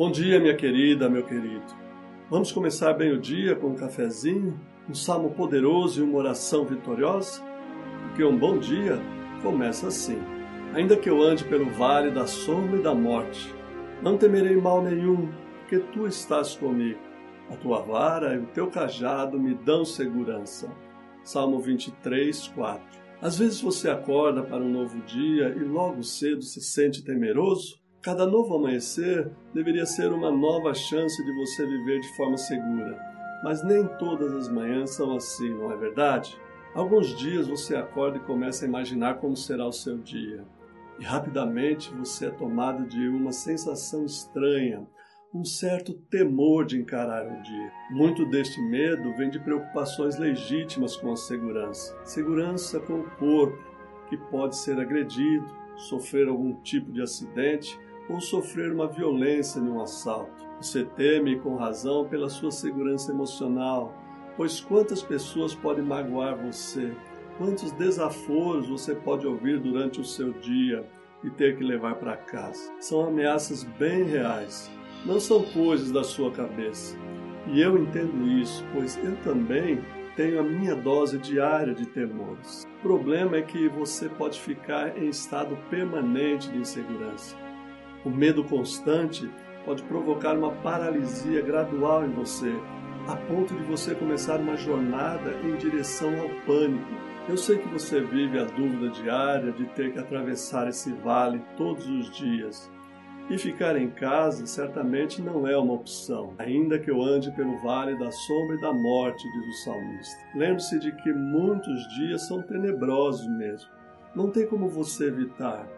Bom dia, minha querida, meu querido. Vamos começar bem o dia com um cafezinho, um salmo poderoso e uma oração vitoriosa? Porque um bom dia começa assim. Ainda que eu ande pelo vale da sombra e da morte, não temerei mal nenhum, porque tu estás comigo. A tua vara e o teu cajado me dão segurança. Salmo 23, 4. Às vezes você acorda para um novo dia e logo cedo se sente temeroso? Cada novo amanhecer deveria ser uma nova chance de você viver de forma segura. Mas nem todas as manhãs são assim, não é verdade? Alguns dias você acorda e começa a imaginar como será o seu dia. E rapidamente você é tomado de uma sensação estranha, um certo temor de encarar o dia. Muito deste medo vem de preocupações legítimas com a segurança. Segurança com o corpo, que pode ser agredido, sofrer algum tipo de acidente ou sofrer uma violência num assalto. Você teme com razão pela sua segurança emocional, pois quantas pessoas podem magoar você? Quantos desaforos você pode ouvir durante o seu dia e ter que levar para casa? São ameaças bem reais, não são coisas da sua cabeça. E eu entendo isso, pois eu também tenho a minha dose diária de temores. O problema é que você pode ficar em estado permanente de insegurança. O medo constante pode provocar uma paralisia gradual em você, a ponto de você começar uma jornada em direção ao pânico. Eu sei que você vive a dúvida diária de ter que atravessar esse vale todos os dias. E ficar em casa certamente não é uma opção, ainda que eu ande pelo vale da sombra e da morte, diz o salmista. Lembre-se de que muitos dias são tenebrosos mesmo. Não tem como você evitar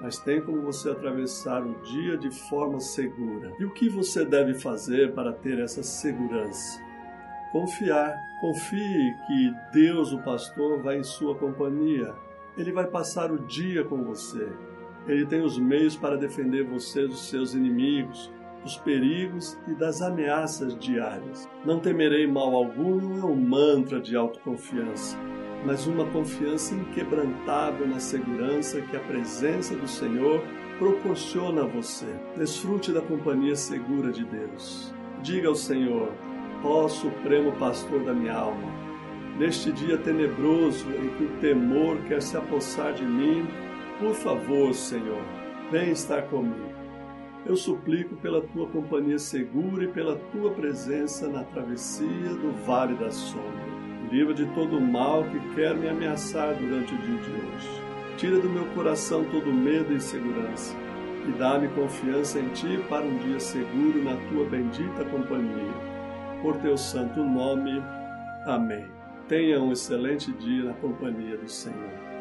mas tem como você atravessar o dia de forma segura. E o que você deve fazer para ter essa segurança? Confiar. Confie que Deus, o pastor, vai em sua companhia. Ele vai passar o dia com você. Ele tem os meios para defender você dos seus inimigos, dos perigos e das ameaças diárias. Não temerei mal algum é um mantra de autoconfiança mas uma confiança inquebrantável na segurança que a presença do Senhor proporciona a você. Desfrute da companhia segura de Deus. Diga ao Senhor, ó Supremo Pastor da minha alma, neste dia tenebroso em que o temor quer se apossar de mim, por favor, Senhor, vem estar comigo. Eu suplico pela tua companhia segura e pela tua presença na travessia do vale da sombra livra de todo o mal que quer me ameaçar durante o dia de hoje. Tira do meu coração todo medo e insegurança e dá-me confiança em Ti para um dia seguro na Tua bendita companhia. Por Teu santo nome. Amém. Tenha um excelente dia na companhia do Senhor.